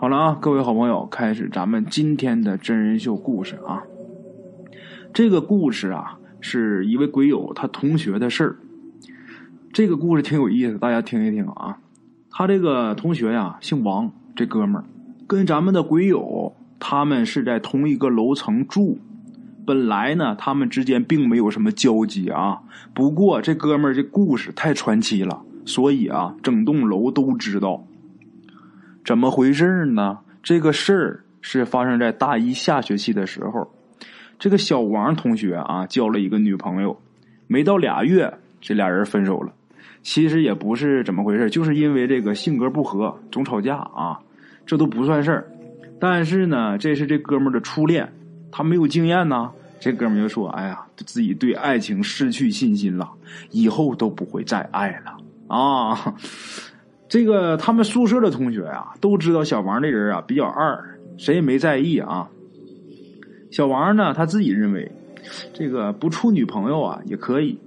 好了啊，各位好朋友，开始咱们今天的真人秀故事啊。这个故事啊，是一位鬼友他同学的事儿。这个故事挺有意思，大家听一听啊。他这个同学呀，姓王，这哥们儿跟咱们的鬼友他们是在同一个楼层住。本来呢，他们之间并没有什么交集啊。不过这哥们儿这故事太传奇了，所以啊，整栋楼都知道。怎么回事呢？这个事儿是发生在大一下学期的时候。这个小王同学啊，交了一个女朋友，没到俩月，这俩人分手了。其实也不是怎么回事，就是因为这个性格不合，总吵架啊，这都不算事儿。但是呢，这是这哥们儿的初恋，他没有经验呢。这哥们儿就说：“哎呀，自己对爱情失去信心了，以后都不会再爱了啊。”这个他们宿舍的同学啊，都知道小王这人啊比较二，谁也没在意啊。小王呢，他自己认为，这个不处女朋友啊也可以，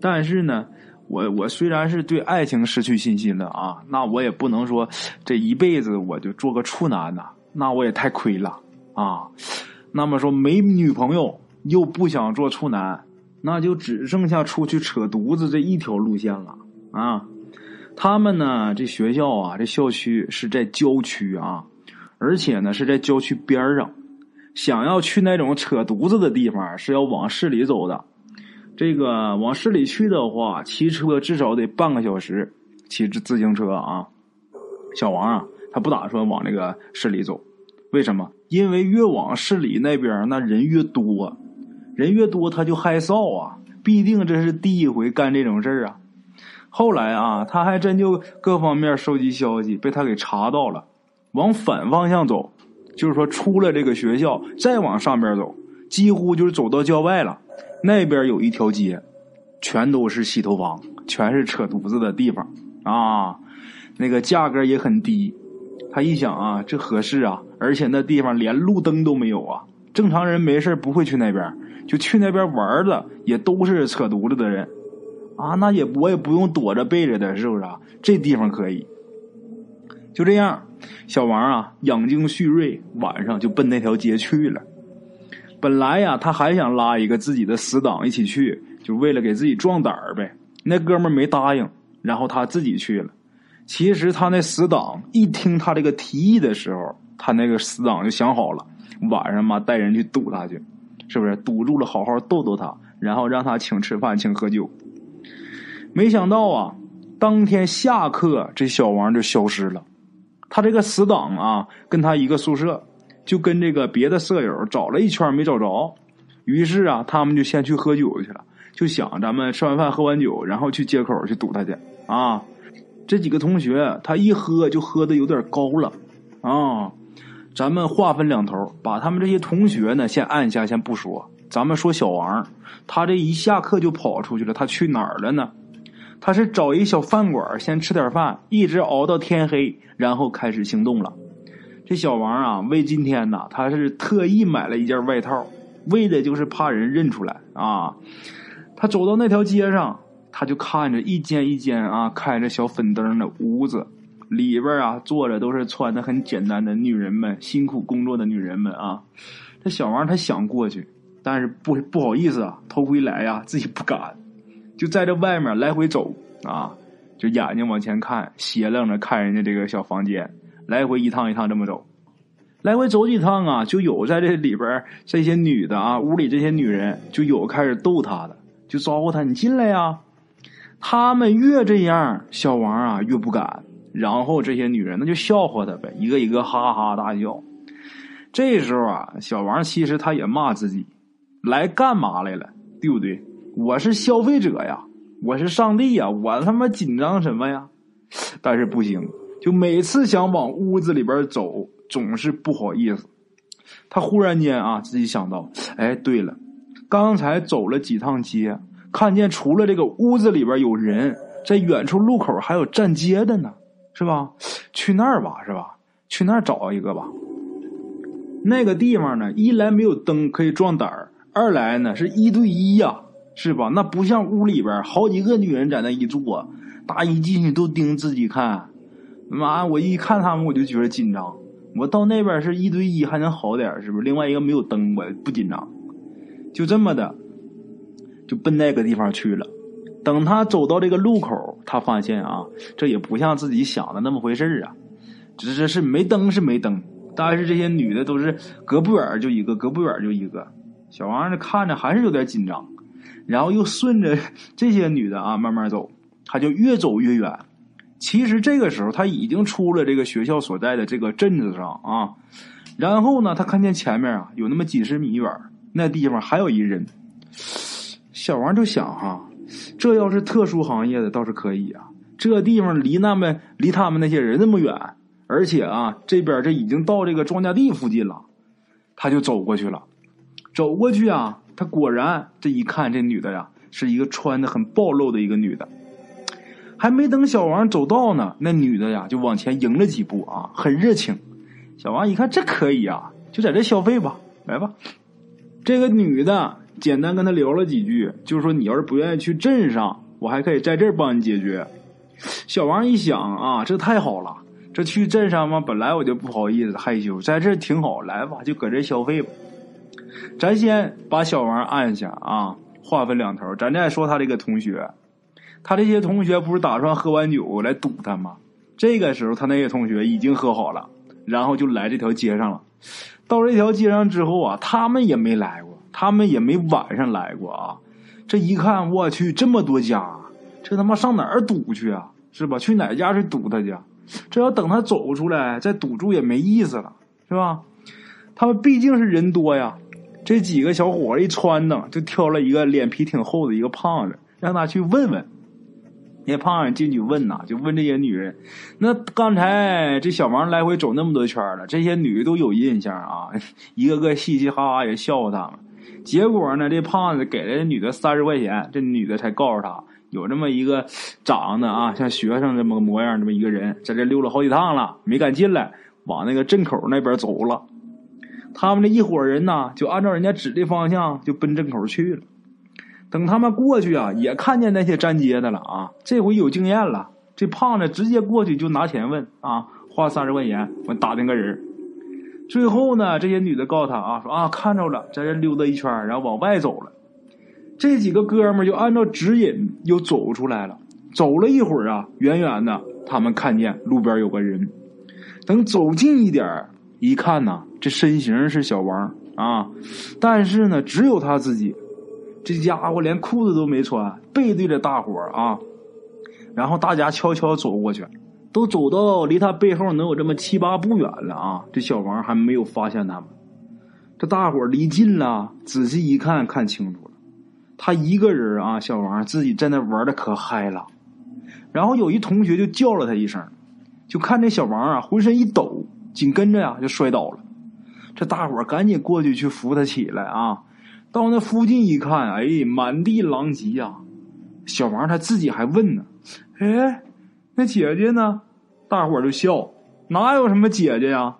但是呢，我我虽然是对爱情失去信心了啊，那我也不能说这一辈子我就做个处男呐，那我也太亏了啊。那么说没女朋友又不想做处男，那就只剩下出去扯犊子这一条路线了啊。他们呢？这学校啊，这校区是在郊区啊，而且呢是在郊区边上。想要去那种扯犊子的地方，是要往市里走的。这个往市里去的话，骑车至少得半个小时，骑自自行车啊。小王啊，他不打算往那个市里走，为什么？因为越往市里那边，那人越多，人越多他就害臊啊，必定这是第一回干这种事儿啊。后来啊，他还真就各方面收集消息，被他给查到了。往反方向走，就是说出了这个学校，再往上边走，几乎就是走到郊外了。那边有一条街，全都是洗头房，全是扯犊子的地方啊。那个价格也很低。他一想啊，这合适啊，而且那地方连路灯都没有啊。正常人没事不会去那边，就去那边玩的也都是扯犊子的人。啊，那也我也不用躲着背着的，是不是啊？这地方可以。就这样，小王啊，养精蓄锐，晚上就奔那条街去了。本来呀，他还想拉一个自己的死党一起去，就为了给自己壮胆儿呗。那哥们没答应，然后他自己去了。其实他那死党一听他这个提议的时候，他那个死党就想好了，晚上嘛带人去堵他去，是不是？堵住了，好好逗逗他，然后让他请吃饭，请喝酒。没想到啊，当天下课，这小王就消失了。他这个死党啊，跟他一个宿舍，就跟这个别的舍友找了一圈没找着。于是啊，他们就先去喝酒去了，就想咱们吃完饭喝完酒，然后去街口去堵他去啊。这几个同学他一喝就喝的有点高了啊。咱们划分两头，把他们这些同学呢先按下，先不说。咱们说小王，他这一下课就跑出去了，他去哪儿了呢？他是找一小饭馆先吃点饭，一直熬到天黑，然后开始行动了。这小王啊，为今天呢，他是特意买了一件外套，为的就是怕人认出来啊。他走到那条街上，他就看着一间一间啊开着小粉灯的屋子，里边啊坐着都是穿的很简单的女人们，辛苦工作的女人们啊。这小王他想过去，但是不不好意思啊，头回来呀，自己不敢。就在这外面来回走啊，就眼睛往前看，斜楞着看人家这个小房间，来回一趟一趟这么走，来回走几趟啊，就有在这里边这些女的啊，屋里这些女人就有开始逗他的，就招呼他你进来呀。他们越这样，小王啊越不敢，然后这些女人那就笑话他呗，一个一个哈哈大笑。这时候啊，小王其实他也骂自己，来干嘛来了，对不对？我是消费者呀，我是上帝呀，我他妈紧张什么呀？但是不行，就每次想往屋子里边走，总是不好意思。他忽然间啊，自己想到，哎，对了，刚才走了几趟街，看见除了这个屋子里边有人，在远处路口还有站街的呢，是吧？去那儿吧，是吧？去那儿找一个吧。那个地方呢，一来没有灯可以壮胆儿，二来呢是一对一呀。是吧？那不像屋里边好几个女人在那一坐，大一进去都盯自己看。妈，我一看他们我就觉得紧张。我到那边是一对一还能好点是不是？另外一个没有灯，我不紧张。就这么的，就奔那个地方去了。等他走到这个路口，他发现啊，这也不像自己想的那么回事啊。只是是没灯是没灯，但是这些女的都是隔不远就一个，隔不远就一个。小王这看着还是有点紧张，然后又顺着 这些女的啊慢慢走，他就越走越远。其实这个时候他已经出了这个学校所在的这个镇子上啊，然后呢，他看见前面啊有那么几十米远，那地方还有一人。小王就想哈，这要是特殊行业的倒是可以啊，这地方离那么离他们那些人那么远，而且啊这边这已经到这个庄稼地附近了，他就走过去了。走过去啊，他果然这一看，这女的呀是一个穿的很暴露的一个女的。还没等小王走到呢，那女的呀就往前迎了几步啊，很热情。小王一看这可以啊，就在这消费吧，来吧。这个女的简单跟他聊了几句，就是说你要是不愿意去镇上，我还可以在这帮你解决。小王一想啊，这太好了，这去镇上嘛，本来我就不好意思害羞，在这挺好，来吧，就搁这消费吧。咱先把小王按下啊，划分两头，咱再说他这个同学。他这些同学不是打算喝完酒来堵他吗？这个时候，他那些同学已经喝好了，然后就来这条街上了。到这条街上之后啊，他们也没来过，他们也没晚上来过啊。这一看，我去，这么多家，这他妈上哪儿堵去啊？是吧？去哪家去堵他去？这要等他走出来再堵住也没意思了，是吧？他们毕竟是人多呀。这几个小伙一穿呢，就挑了一个脸皮挺厚的一个胖子，让他去问问。那胖子进去问呐，就问这些女人。那刚才这小王来回走那么多圈了，这些女的都有印象啊，一个个嘻嘻哈哈也笑话他们。结果呢，这胖子给了这女的三十块钱，这女的才告诉他，有这么一个长得啊像学生这么个模样这么一个人，在这溜了好几趟了，没敢进来，往那个镇口那边走了。他们这一伙人呢，就按照人家指的方向就奔镇口去了。等他们过去啊，也看见那些站街的了啊。这回有经验了，这胖子直接过去就拿钱问啊，花三十块钱我打听个人。最后呢，这些女的告诉他啊，说啊看着了，在这溜达一圈，然后往外走了。这几个哥们就按照指引又走出来了。走了一会儿啊，远远的他们看见路边有个人。等走近一点一看呢，这身形是小王啊，但是呢，只有他自己。这家伙连裤子都没穿，背对着大伙儿啊，然后大家悄悄走过去，都走到离他背后能有这么七八步远了啊。这小王还没有发现他们，这大伙儿离近了，仔细一看，看清楚了，他一个人啊，小王自己在那玩的可嗨了。然后有一同学就叫了他一声，就看这小王啊，浑身一抖，紧跟着呀就摔倒了。这大伙儿赶紧过去去扶他起来啊。到那附近一看，哎，满地狼藉呀！小王他自己还问呢：“哎，那姐姐呢？”大伙儿就笑：“哪有什么姐姐呀？”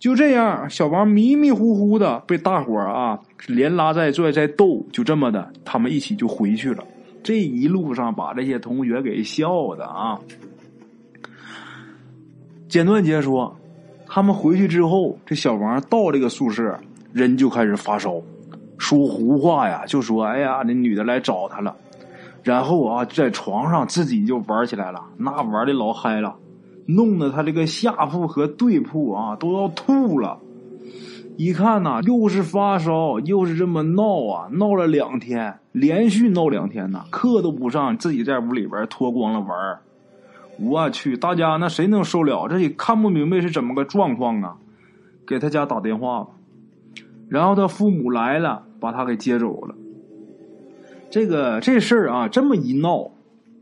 就这样，小王迷迷糊糊的被大伙儿啊连拉带拽在逗，就这么的，他们一起就回去了。这一路上把这些同学给笑的啊。简短截说，他们回去之后，这小王到这个宿舍，人就开始发烧。说胡话呀，就说哎呀，那女的来找他了，然后啊，在床上自己就玩起来了，那玩的老嗨了，弄得他这个下铺和对铺啊都要吐了。一看呐，又是发烧，又是这么闹啊，闹了两天，连续闹两天呐，课都不上，自己在屋里边脱光了玩我去，大家那谁能受了？这也看不明白是怎么个状况啊！给他家打电话吧。然后他父母来了。把他给接走了。这个这事儿啊，这么一闹，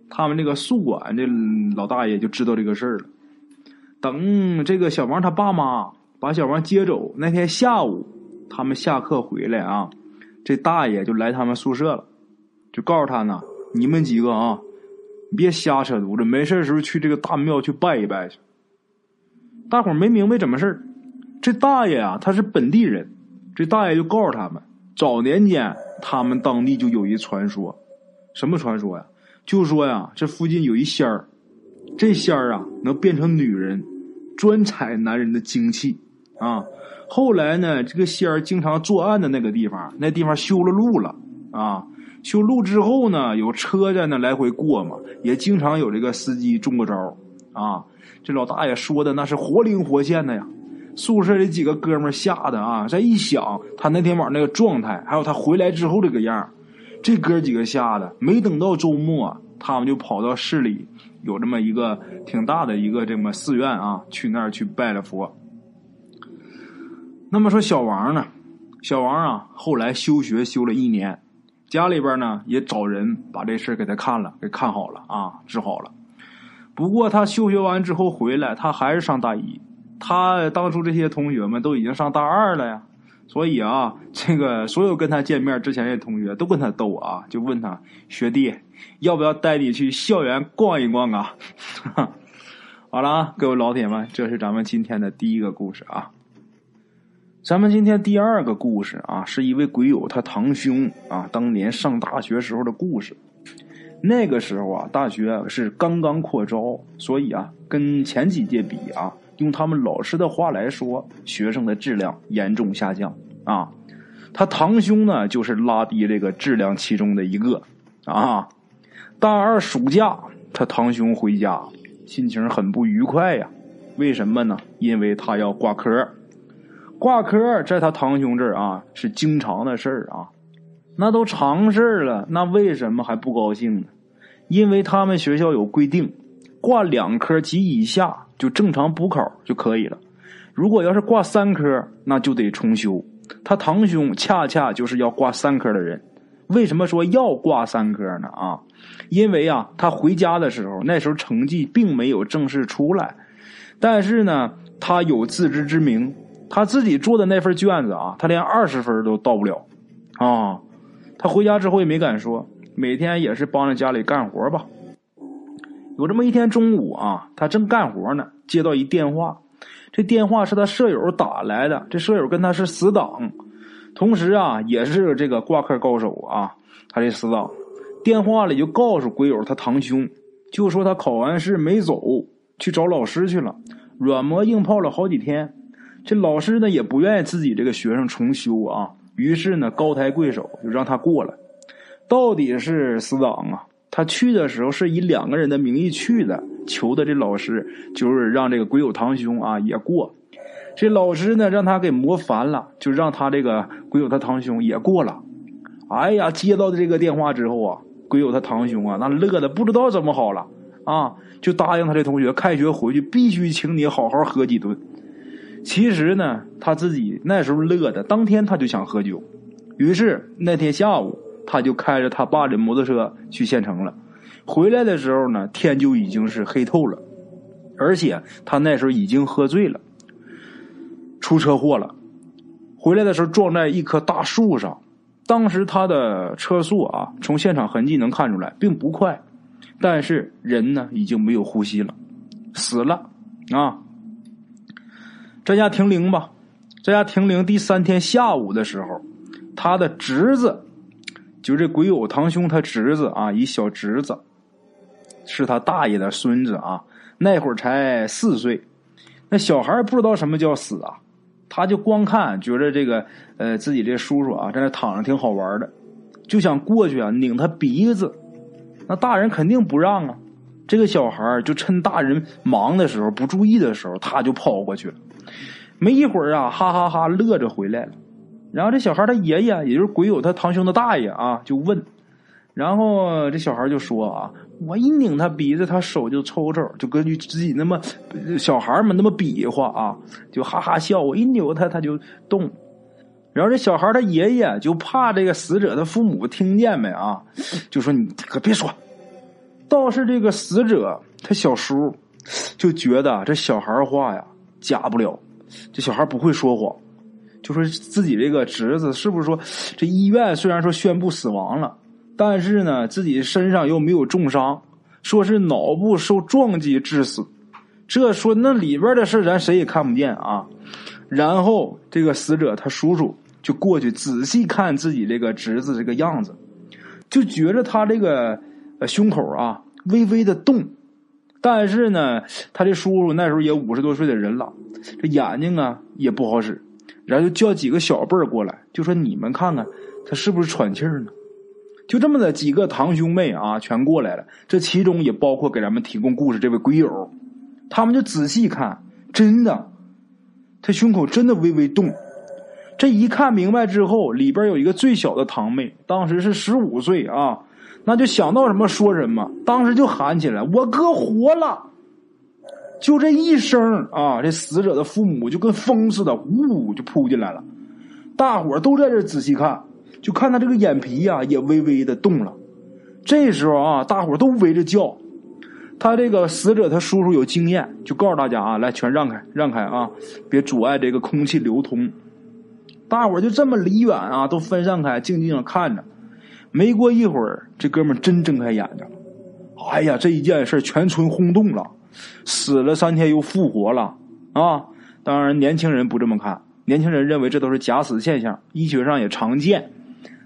他们这个宿管这老大爷就知道这个事儿了。等这个小王他爸妈把小王接走那天下午，他们下课回来啊，这大爷就来他们宿舍了，就告诉他呢：“你们几个啊，别瞎扯犊子，没事的时候去这个大庙去拜一拜去。”大伙没明白怎么事儿，这大爷啊，他是本地人，这大爷就告诉他们。早年间，他们当地就有一传说，什么传说呀？就说呀，这附近有一仙儿，这仙儿啊能变成女人，专采男人的精气啊。后来呢，这个仙儿经常作案的那个地方，那地方修了路了啊。修路之后呢，有车在那来回过嘛，也经常有这个司机中过招啊。这老大爷说的那是活灵活现的呀。宿舍里几个哥们吓得啊，再一想他那天晚上那个状态，还有他回来之后这个样这哥几个吓得没等到周末，他们就跑到市里有这么一个挺大的一个这么寺院啊，去那儿去拜了佛。那么说小王呢？小王啊，后来休学休了一年，家里边呢也找人把这事给他看了，给看好了啊，治好了。不过他休学完之后回来，他还是上大一。他当初这些同学们都已经上大二了呀，所以啊，这个所有跟他见面之前的同学都跟他逗啊，就问他学弟要不要带你去校园逛一逛啊？好了啊，各位老铁们，这是咱们今天的第一个故事啊。咱们今天第二个故事啊，是一位鬼友他堂兄啊，当年上大学时候的故事。那个时候啊，大学是刚刚扩招，所以啊，跟前几届比啊。用他们老师的话来说，学生的质量严重下降啊！他堂兄呢，就是拉低这个质量其中的一个啊。大二暑假，他堂兄回家，心情很不愉快呀。为什么呢？因为他要挂科。挂科在他堂兄这儿啊，是经常的事儿啊，那都常事了。那为什么还不高兴呢？因为他们学校有规定，挂两科及以下。就正常补考就可以了。如果要是挂三科，那就得重修。他堂兄恰恰就是要挂三科的人。为什么说要挂三科呢？啊，因为啊，他回家的时候，那时候成绩并没有正式出来，但是呢，他有自知之明，他自己做的那份卷子啊，他连二十分都到不了啊。他回家之后也没敢说，每天也是帮着家里干活吧。有这么一天中午啊，他正干活呢，接到一电话。这电话是他舍友打来的，这舍友跟他是死党，同时啊也是这个挂科高手啊。他这死党电话里就告诉鬼友他堂兄，就说他考完试没走，去找老师去了，软磨硬泡了好几天。这老师呢也不愿意自己这个学生重修啊，于是呢高抬贵手就让他过了。到底是死党啊？他去的时候是以两个人的名义去的，求的这老师就是让这个鬼友堂兄啊也过。这老师呢让他给磨烦了，就让他这个鬼友他堂兄也过了。哎呀，接到的这个电话之后啊，鬼友他堂兄啊那乐的不知道怎么好了啊，就答应他这同学开学回去必须请你好好喝几顿。其实呢，他自己那时候乐的，当天他就想喝酒，于是那天下午。他就开着他爸的摩托车去县城了，回来的时候呢，天就已经是黑透了，而且他那时候已经喝醉了，出车祸了，回来的时候撞在一棵大树上，当时他的车速啊，从现场痕迹能看出来并不快，但是人呢已经没有呼吸了，死了。啊！在家停灵吧，在家停灵第三天下午的时候，他的侄子。就这鬼友堂兄他侄子啊，一小侄子，是他大爷的孙子啊，那会儿才四岁。那小孩不知道什么叫死啊，他就光看觉得这个呃自己这叔叔啊在那躺着挺好玩的，就想过去啊拧他鼻子。那大人肯定不让啊，这个小孩就趁大人忙的时候不注意的时候，他就跑过去了。没一会儿啊，哈哈哈乐着回来了。然后这小孩他爷爷，也就是鬼友他堂兄的大爷啊，就问，然后这小孩就说啊，我一拧他鼻子，他手就抽抽，就根据自己那么小孩嘛那么比划啊，就哈哈笑。我一扭他，他就动。然后这小孩他爷爷就怕这个死者的父母听见没啊，就说你可别说。倒是这个死者他小叔就觉得这小孩话呀假不了，这小孩不会说谎。就说自己这个侄子是不是说，这医院虽然说宣布死亡了，但是呢，自己身上又没有重伤，说是脑部受撞击致死。这说那里边的事咱谁也看不见啊。然后这个死者他叔叔就过去仔细看自己这个侄子这个样子，就觉着他这个胸口啊微微的动，但是呢，他这叔叔那时候也五十多岁的人了，这眼睛啊也不好使，然后就叫几个小辈儿过来，就说你们看看他是不是喘气儿呢？就这么的几个堂兄妹啊，全过来了。这其中也包括给咱们提供故事这位鬼友，他们就仔细看，真的，他胸口真的微微动。这一看明白之后，里边有一个最小的堂妹，当时是十五岁啊，那就想到什么说什么，当时就喊起来：“我哥活了！”就这一声啊，这死者的父母就跟风似的，呜呜就扑进来了。大伙都在这仔细看。就看他这个眼皮呀，也微微的动了。这时候啊，大伙都围着叫。他这个死者，他叔叔有经验，就告诉大家啊，来，全让开，让开啊，别阻碍这个空气流通。大伙就这么离远啊，都分散开，静静的看着。没过一会儿，这哥们真睁开眼睛了。哎呀，这一件事全村轰动了，死了三天又复活了啊！当然，年轻人不这么看，年轻人认为这都是假死现象，医学上也常见。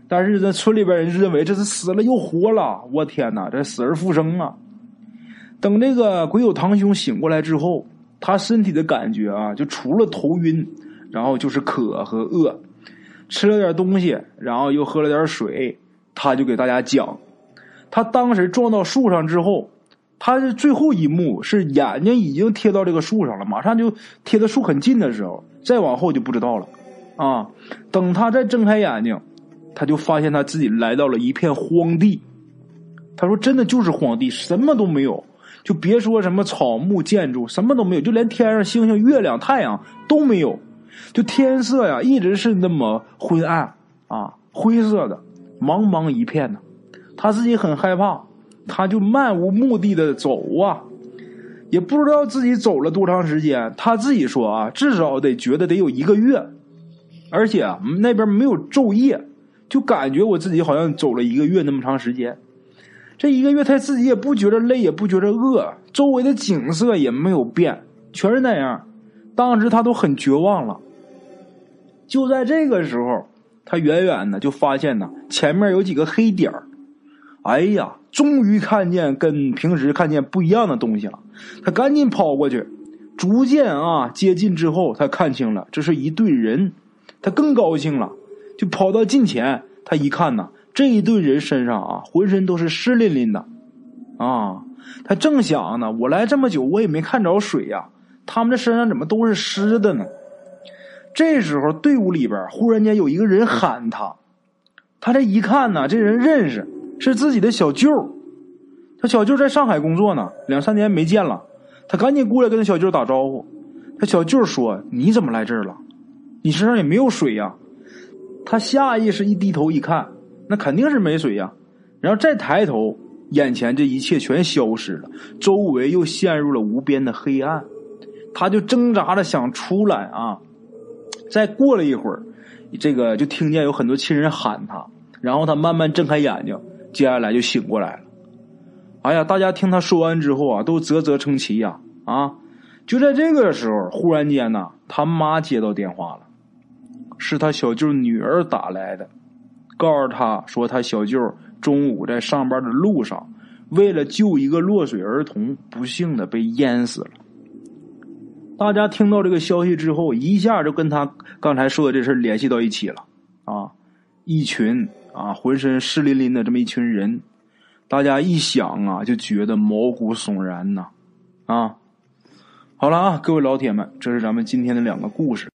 但是这村里边人认为这是死了又活了，我天哪，这死而复生啊！等那个鬼友堂兄醒过来之后，他身体的感觉啊，就除了头晕，然后就是渴和饿，吃了点东西，然后又喝了点水，他就给大家讲，他当时撞到树上之后，他是最后一幕是眼睛已经贴到这个树上了，马上就贴的树很近的时候，再往后就不知道了啊！等他再睁开眼睛。他就发现他自己来到了一片荒地，他说：“真的就是荒地，什么都没有，就别说什么草木建筑，什么都没有，就连天上星星、月亮、太阳都没有，就天色呀，一直是那么昏暗啊，灰色的，茫茫一片呢。他自己很害怕，他就漫无目的的走啊，也不知道自己走了多长时间。他自己说啊，至少得觉得得有一个月，而且那边没有昼夜。”就感觉我自己好像走了一个月那么长时间，这一个月他自己也不觉得累，也不觉得饿，周围的景色也没有变，全是那样。当时他都很绝望了。就在这个时候，他远远的就发现呢，前面有几个黑点儿。哎呀，终于看见跟平时看见不一样的东西了。他赶紧跑过去，逐渐啊接近之后，他看清了，这是一队人。他更高兴了。就跑到近前，他一看呐，这一队人身上啊，浑身都是湿淋淋的，啊，他正想呢，我来这么久，我也没看着水呀，他们这身上怎么都是湿的呢？这时候队伍里边忽然间有一个人喊他，他这一看呢，这人认识，是自己的小舅，他小舅在上海工作呢，两三年没见了，他赶紧过来跟他小舅打招呼，他小舅说：“你怎么来这儿了？你身上也没有水呀。”他下意识一低头一看，那肯定是没水呀。然后再抬头，眼前这一切全消失了，周围又陷入了无边的黑暗。他就挣扎着想出来啊。再过了一会儿，这个就听见有很多亲人喊他，然后他慢慢睁开眼睛，接下来就醒过来了。哎呀，大家听他说完之后啊，都啧啧称奇呀啊！就在这个时候，忽然间呢，他妈接到电话了。是他小舅女儿打来的，告诉他说他小舅中午在上班的路上，为了救一个落水儿童，不幸的被淹死了。大家听到这个消息之后，一下就跟他刚才说的这事联系到一起了。啊，一群啊浑身湿淋淋的这么一群人，大家一想啊，就觉得毛骨悚然呐。啊，好了啊，各位老铁们，这是咱们今天的两个故事。